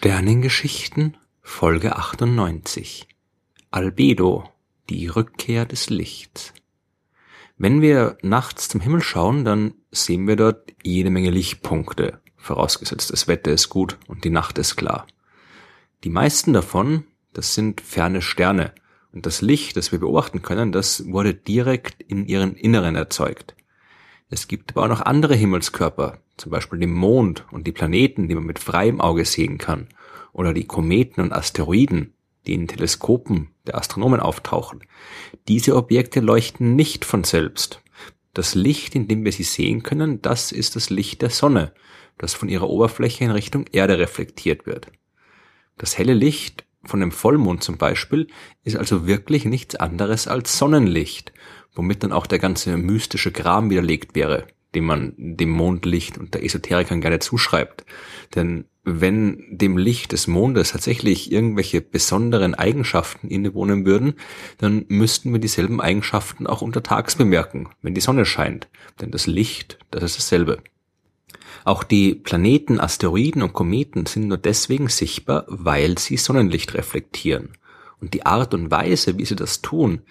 Sternengeschichten Folge 98 Albedo, die Rückkehr des Lichts. Wenn wir nachts zum Himmel schauen, dann sehen wir dort jede Menge Lichtpunkte, vorausgesetzt das Wetter ist gut und die Nacht ist klar. Die meisten davon, das sind ferne Sterne, und das Licht, das wir beobachten können, das wurde direkt in ihren Inneren erzeugt. Es gibt aber auch noch andere Himmelskörper, zum Beispiel den Mond und die Planeten, die man mit freiem Auge sehen kann, oder die Kometen und Asteroiden, die in Teleskopen der Astronomen auftauchen. Diese Objekte leuchten nicht von selbst. Das Licht, in dem wir sie sehen können, das ist das Licht der Sonne, das von ihrer Oberfläche in Richtung Erde reflektiert wird. Das helle Licht von dem Vollmond zum Beispiel ist also wirklich nichts anderes als Sonnenlicht, womit dann auch der ganze mystische Kram widerlegt wäre, den man dem Mondlicht und der Esoterikern gerne zuschreibt. Denn wenn dem Licht des Mondes tatsächlich irgendwelche besonderen Eigenschaften innewohnen würden, dann müssten wir dieselben Eigenschaften auch untertags bemerken, wenn die Sonne scheint. Denn das Licht, das ist dasselbe. Auch die Planeten, Asteroiden und Kometen sind nur deswegen sichtbar, weil sie Sonnenlicht reflektieren. Und die Art und Weise, wie sie das tun,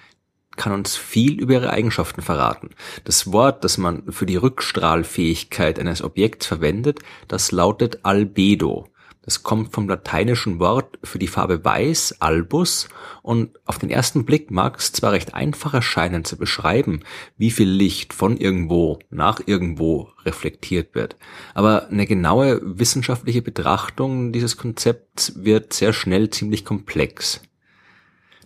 kann uns viel über ihre Eigenschaften verraten. Das Wort, das man für die Rückstrahlfähigkeit eines Objekts verwendet, das lautet Albedo. Das kommt vom lateinischen Wort für die Farbe weiß, albus, und auf den ersten Blick mag es zwar recht einfach erscheinen zu beschreiben, wie viel Licht von irgendwo nach irgendwo reflektiert wird, aber eine genaue wissenschaftliche Betrachtung dieses Konzepts wird sehr schnell ziemlich komplex.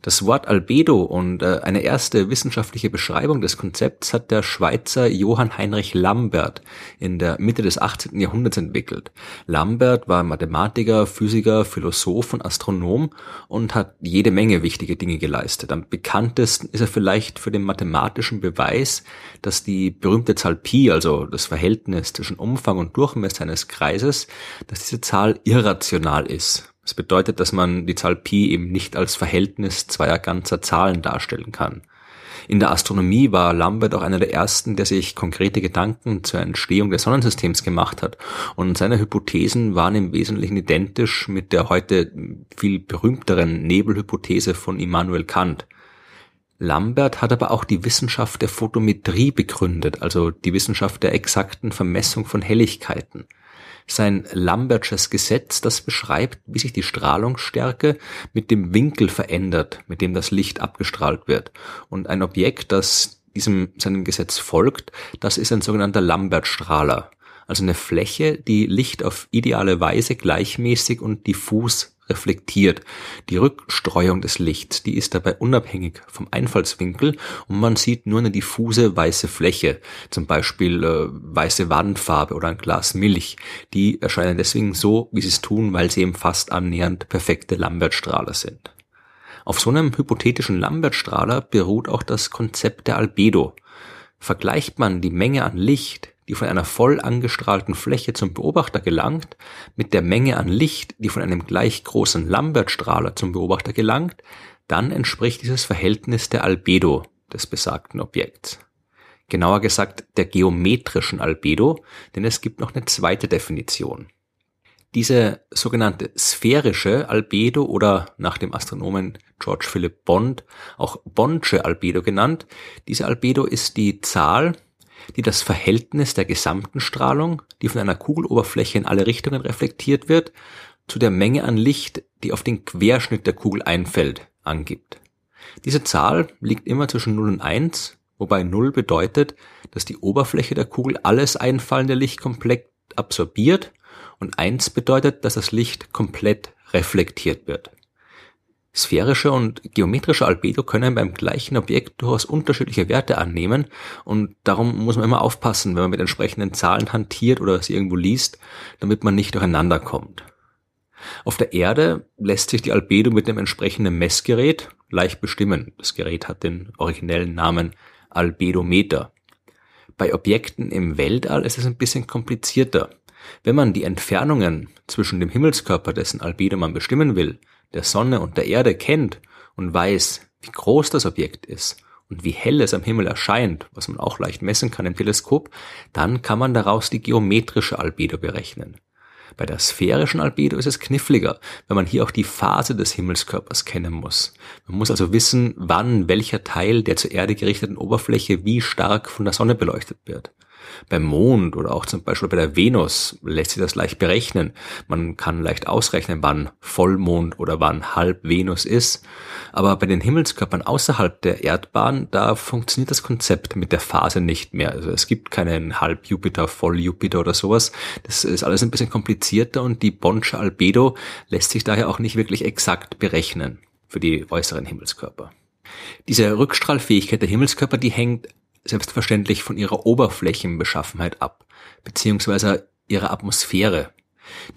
Das Wort Albedo und äh, eine erste wissenschaftliche Beschreibung des Konzepts hat der Schweizer Johann Heinrich Lambert in der Mitte des 18. Jahrhunderts entwickelt. Lambert war Mathematiker, Physiker, Philosoph und Astronom und hat jede Menge wichtige Dinge geleistet. Am bekanntesten ist er vielleicht für den mathematischen Beweis, dass die berühmte Zahl Pi, also das Verhältnis zwischen Umfang und Durchmesser eines Kreises, dass diese Zahl irrational ist. Das bedeutet, dass man die Zahl Pi eben nicht als Verhältnis zweier ganzer Zahlen darstellen kann. In der Astronomie war Lambert auch einer der ersten, der sich konkrete Gedanken zur Entstehung des Sonnensystems gemacht hat. Und seine Hypothesen waren im Wesentlichen identisch mit der heute viel berühmteren Nebelhypothese von Immanuel Kant. Lambert hat aber auch die Wissenschaft der Photometrie begründet, also die Wissenschaft der exakten Vermessung von Helligkeiten sein Lambertsches Gesetz, das beschreibt, wie sich die Strahlungsstärke mit dem Winkel verändert, mit dem das Licht abgestrahlt wird. Und ein Objekt, das diesem seinem Gesetz folgt, das ist ein sogenannter Lambertstrahler. Also eine Fläche, die Licht auf ideale Weise gleichmäßig und diffus reflektiert. Die Rückstreuung des Lichts, die ist dabei unabhängig vom Einfallswinkel und man sieht nur eine diffuse weiße Fläche, zum Beispiel äh, weiße Wandfarbe oder ein Glas Milch. Die erscheinen deswegen so, wie sie es tun, weil sie eben fast annähernd perfekte Lambertstrahler sind. Auf so einem hypothetischen Lambertstrahler beruht auch das Konzept der Albedo. Vergleicht man die Menge an Licht, die von einer voll angestrahlten Fläche zum Beobachter gelangt, mit der Menge an Licht, die von einem gleich großen Lambertstrahler zum Beobachter gelangt, dann entspricht dieses Verhältnis der Albedo des besagten Objekts. Genauer gesagt der geometrischen Albedo, denn es gibt noch eine zweite Definition. Diese sogenannte sphärische Albedo oder nach dem Astronomen George Philip Bond auch Bondsche Albedo genannt, diese Albedo ist die Zahl, die das Verhältnis der gesamten Strahlung, die von einer Kugeloberfläche in alle Richtungen reflektiert wird, zu der Menge an Licht, die auf den Querschnitt der Kugel einfällt, angibt. Diese Zahl liegt immer zwischen 0 und 1, wobei 0 bedeutet, dass die Oberfläche der Kugel alles einfallende Licht komplett absorbiert und 1 bedeutet, dass das Licht komplett reflektiert wird. Sphärische und geometrische Albedo können beim gleichen Objekt durchaus unterschiedliche Werte annehmen und darum muss man immer aufpassen, wenn man mit entsprechenden Zahlen hantiert oder sie irgendwo liest, damit man nicht durcheinander kommt. Auf der Erde lässt sich die Albedo mit dem entsprechenden Messgerät leicht bestimmen. Das Gerät hat den originellen Namen Albedometer. Bei Objekten im Weltall ist es ein bisschen komplizierter. Wenn man die Entfernungen zwischen dem Himmelskörper, dessen Albedo man bestimmen will, der Sonne und der Erde kennt und weiß, wie groß das Objekt ist und wie hell es am Himmel erscheint, was man auch leicht messen kann im Teleskop, dann kann man daraus die geometrische Albedo berechnen. Bei der sphärischen Albedo ist es kniffliger, weil man hier auch die Phase des Himmelskörpers kennen muss. Man muss also wissen, wann welcher Teil der zur Erde gerichteten Oberfläche wie stark von der Sonne beleuchtet wird. Beim Mond oder auch zum Beispiel bei der Venus lässt sich das leicht berechnen. Man kann leicht ausrechnen, wann Vollmond oder wann Halb Venus ist. Aber bei den Himmelskörpern außerhalb der Erdbahn, da funktioniert das Konzept mit der Phase nicht mehr. Also es gibt keinen Halb Jupiter, Voll Jupiter oder sowas. Das ist alles ein bisschen komplizierter und die Bonsche Albedo lässt sich daher auch nicht wirklich exakt berechnen für die äußeren Himmelskörper. Diese Rückstrahlfähigkeit der Himmelskörper, die hängt selbstverständlich von ihrer Oberflächenbeschaffenheit ab, beziehungsweise ihrer Atmosphäre.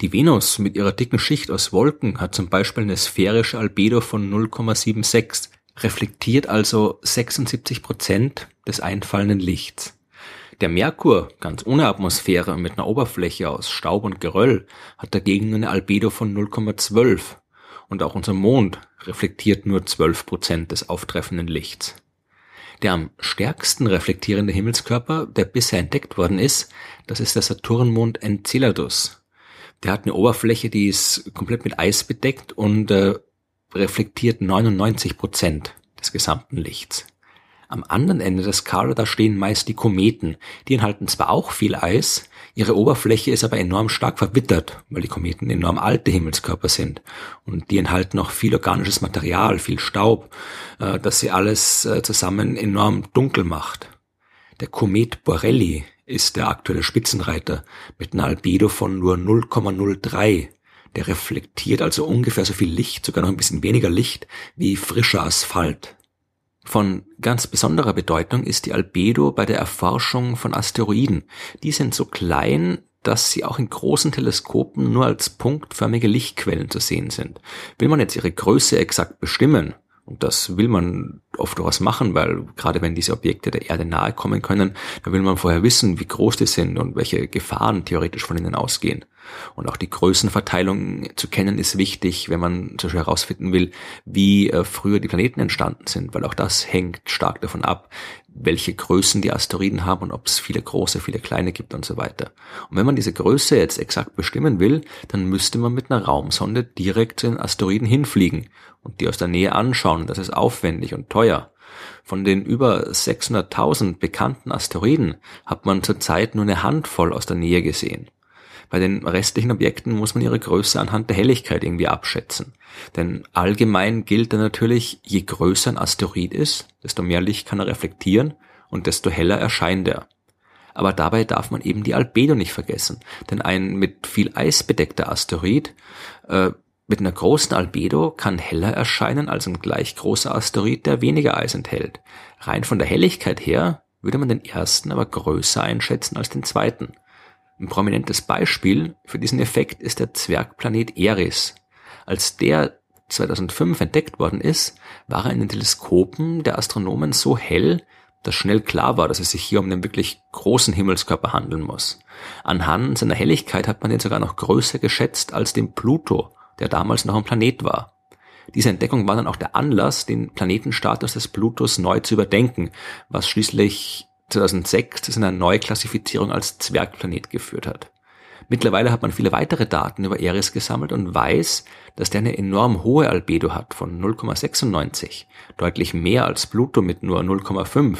Die Venus mit ihrer dicken Schicht aus Wolken hat zum Beispiel eine sphärische Albedo von 0,76, reflektiert also 76 Prozent des einfallenden Lichts. Der Merkur, ganz ohne Atmosphäre mit einer Oberfläche aus Staub und Geröll, hat dagegen eine Albedo von 0,12 und auch unser Mond reflektiert nur 12 Prozent des auftreffenden Lichts. Der am stärksten reflektierende Himmelskörper, der bisher entdeckt worden ist, das ist der Saturnmond Enceladus. Der hat eine Oberfläche, die ist komplett mit Eis bedeckt und äh, reflektiert 99 Prozent des gesamten Lichts. Am anderen Ende der Skala, da stehen meist die Kometen. Die enthalten zwar auch viel Eis, ihre Oberfläche ist aber enorm stark verwittert, weil die Kometen enorm alte Himmelskörper sind. Und die enthalten auch viel organisches Material, viel Staub, äh, das sie alles äh, zusammen enorm dunkel macht. Der Komet Borelli ist der aktuelle Spitzenreiter mit einer Albedo von nur 0,03. Der reflektiert also ungefähr so viel Licht, sogar noch ein bisschen weniger Licht, wie frischer Asphalt. Von ganz besonderer Bedeutung ist die Albedo bei der Erforschung von Asteroiden. Die sind so klein, dass sie auch in großen Teleskopen nur als punktförmige Lichtquellen zu sehen sind. Will man jetzt ihre Größe exakt bestimmen, und das will man oft was machen, weil gerade wenn diese Objekte der Erde nahe kommen können, dann will man vorher wissen, wie groß die sind und welche Gefahren theoretisch von ihnen ausgehen. Und auch die Größenverteilung zu kennen ist wichtig, wenn man zum Beispiel herausfinden will, wie äh, früher die Planeten entstanden sind, weil auch das hängt stark davon ab, welche Größen die Asteroiden haben und ob es viele große, viele kleine gibt und so weiter. Und wenn man diese Größe jetzt exakt bestimmen will, dann müsste man mit einer Raumsonde direkt zu den Asteroiden hinfliegen und die aus der Nähe anschauen. Das ist aufwendig und teuer. Von den über 600.000 bekannten Asteroiden hat man zurzeit nur eine Handvoll aus der Nähe gesehen. Bei den restlichen Objekten muss man ihre Größe anhand der Helligkeit irgendwie abschätzen. Denn allgemein gilt dann natürlich, je größer ein Asteroid ist, desto mehr Licht kann er reflektieren und desto heller erscheint er. Aber dabei darf man eben die Albedo nicht vergessen. Denn ein mit viel Eis bedeckter Asteroid äh, mit einer großen Albedo kann heller erscheinen als ein gleich großer Asteroid, der weniger Eis enthält. Rein von der Helligkeit her würde man den ersten aber größer einschätzen als den zweiten. Ein prominentes Beispiel für diesen Effekt ist der Zwergplanet Eris. Als der 2005 entdeckt worden ist, war er in den Teleskopen der Astronomen so hell, dass schnell klar war, dass es sich hier um einen wirklich großen Himmelskörper handeln muss. Anhand seiner Helligkeit hat man ihn sogar noch größer geschätzt als den Pluto, der damals noch ein Planet war. Diese Entdeckung war dann auch der Anlass, den Planetenstatus des Plutos neu zu überdenken, was schließlich 2006 zu seiner Neuklassifizierung als Zwergplanet geführt hat. Mittlerweile hat man viele weitere Daten über Eris gesammelt und weiß, dass der eine enorm hohe Albedo hat von 0,96, deutlich mehr als Pluto mit nur 0,5.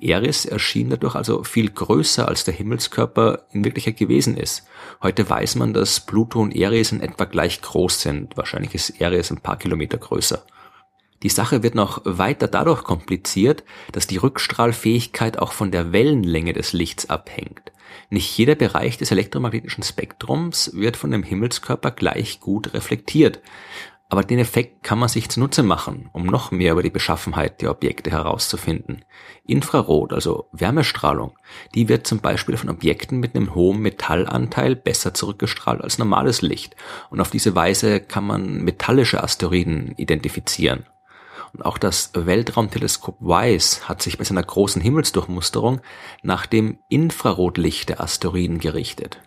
Eris erschien dadurch also viel größer, als der Himmelskörper in Wirklichkeit gewesen ist. Heute weiß man, dass Pluto und Eris in etwa gleich groß sind. Wahrscheinlich ist Eris ein paar Kilometer größer. Die Sache wird noch weiter dadurch kompliziert, dass die Rückstrahlfähigkeit auch von der Wellenlänge des Lichts abhängt. Nicht jeder Bereich des elektromagnetischen Spektrums wird von dem Himmelskörper gleich gut reflektiert. Aber den Effekt kann man sich zunutze machen, um noch mehr über die Beschaffenheit der Objekte herauszufinden. Infrarot, also Wärmestrahlung, die wird zum Beispiel von Objekten mit einem hohen Metallanteil besser zurückgestrahlt als normales Licht. Und auf diese Weise kann man metallische Asteroiden identifizieren. Und auch das Weltraumteleskop WISE hat sich bei seiner großen Himmelsdurchmusterung nach dem Infrarotlicht der Asteroiden gerichtet.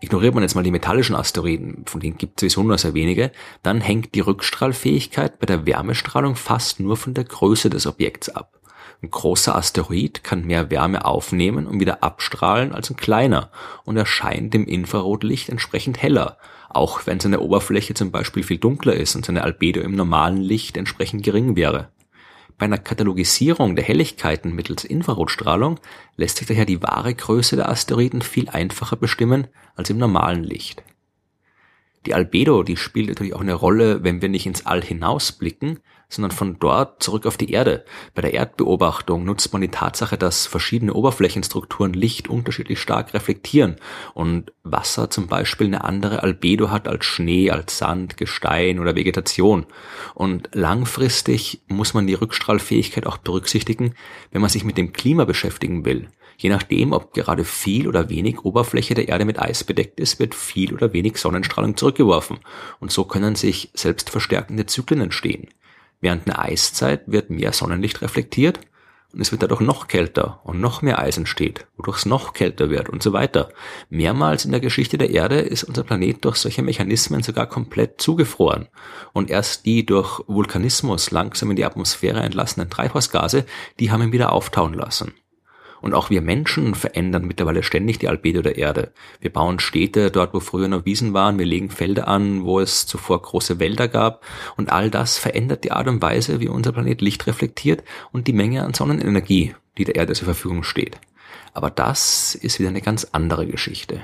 Ignoriert man jetzt mal die metallischen Asteroiden, von denen gibt es sowieso nur sehr wenige, dann hängt die Rückstrahlfähigkeit bei der Wärmestrahlung fast nur von der Größe des Objekts ab. Ein großer Asteroid kann mehr Wärme aufnehmen und wieder abstrahlen als ein kleiner und erscheint im Infrarotlicht entsprechend heller, auch wenn seine Oberfläche zum Beispiel viel dunkler ist und seine Albedo im normalen Licht entsprechend gering wäre. Bei einer Katalogisierung der Helligkeiten mittels Infrarotstrahlung lässt sich daher die wahre Größe der Asteroiden viel einfacher bestimmen als im normalen Licht. Die Albedo, die spielt natürlich auch eine Rolle, wenn wir nicht ins All hinausblicken, sondern von dort zurück auf die Erde. Bei der Erdbeobachtung nutzt man die Tatsache, dass verschiedene Oberflächenstrukturen Licht unterschiedlich stark reflektieren und Wasser zum Beispiel eine andere Albedo hat als Schnee, als Sand, Gestein oder Vegetation. Und langfristig muss man die Rückstrahlfähigkeit auch berücksichtigen, wenn man sich mit dem Klima beschäftigen will. Je nachdem, ob gerade viel oder wenig Oberfläche der Erde mit Eis bedeckt ist, wird viel oder wenig Sonnenstrahlung zurückgeworfen. Und so können sich selbstverstärkende Zyklen entstehen. Während einer Eiszeit wird mehr Sonnenlicht reflektiert und es wird dadurch noch kälter und noch mehr Eis entsteht, wodurch es noch kälter wird und so weiter. Mehrmals in der Geschichte der Erde ist unser Planet durch solche Mechanismen sogar komplett zugefroren und erst die durch Vulkanismus langsam in die Atmosphäre entlassenen Treibhausgase, die haben ihn wieder auftauen lassen. Und auch wir Menschen verändern mittlerweile ständig die Albedo der Erde. Wir bauen Städte dort, wo früher noch Wiesen waren, wir legen Felder an, wo es zuvor große Wälder gab. Und all das verändert die Art und Weise, wie unser Planet Licht reflektiert und die Menge an Sonnenenergie, die der Erde zur Verfügung steht. Aber das ist wieder eine ganz andere Geschichte.